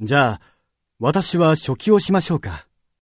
じゃあ、私は書記をしましょうか。